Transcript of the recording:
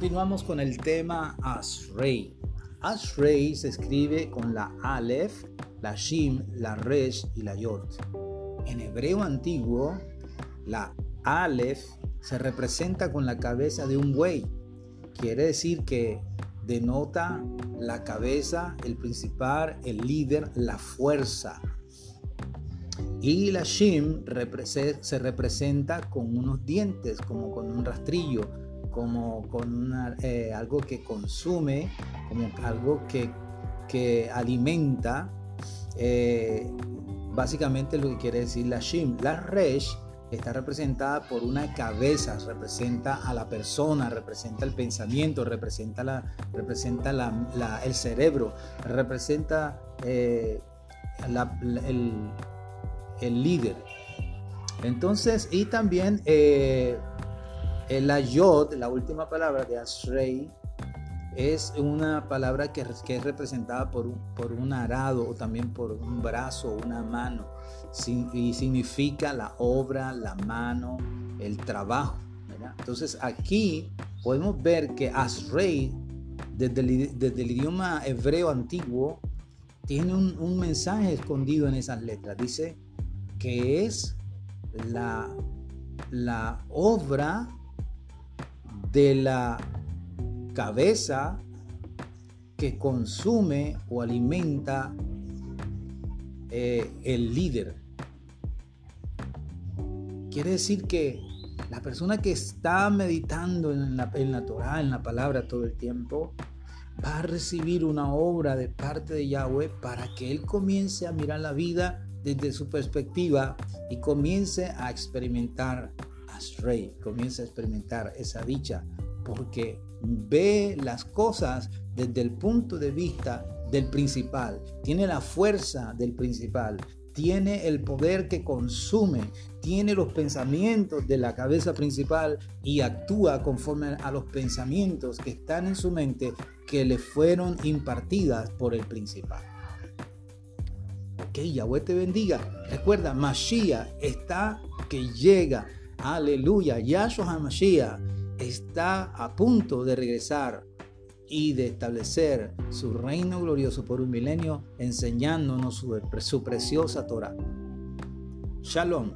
continuamos con el tema Ashrei. Ashrei se escribe con la Aleph, la Shim, la Resh y la Yod. En hebreo antiguo, la Aleph se representa con la cabeza de un buey. Quiere decir que denota la cabeza, el principal, el líder, la fuerza. Y la Shim se representa con unos dientes, como con un rastrillo, como con eh, algo que consume, como algo que, que alimenta. Eh, básicamente lo que quiere decir la Shim. La Resh está representada por una cabeza, representa a la persona, representa el pensamiento, representa, la, representa el cerebro, representa eh, el, líder. Entonces, y también el ayod, la última palabra de Ashrei, es una palabra que, es representada por un, arado o también por un brazo, una mano, y significa la obra, la mano, el trabajo. Entonces aquí podemos ver que Asrei, desde el, idioma hebreo antiguo, tiene un, mensaje escondido en esas letras. Dice que es la, la obra de la cabeza que consume o alimenta eh, el líder. Quiere decir que la persona que está meditando en la, Torah, en la palabra todo el tiempo, va a recibir una obra de parte de Yahweh para que él comience a mirar la vida desde su perspectiva y comience a experimentar Ashrei, comience a experimentar esa dicha, porque ve las cosas desde el punto de vista del principal, tiene la fuerza del principal, tiene el poder que consume, tiene los pensamientos de la cabeza principal y actúa conforme a los pensamientos que están en su mente que le fueron impartidas por el principal. Ok, Yahweh te bendiga. Recuerda, Mashiach está que llega. Aleluya. Yahshua Mashiach está a punto de regresar y de establecer su reino glorioso por un milenio, enseñándonos su, su preciosa Torah. Shalom.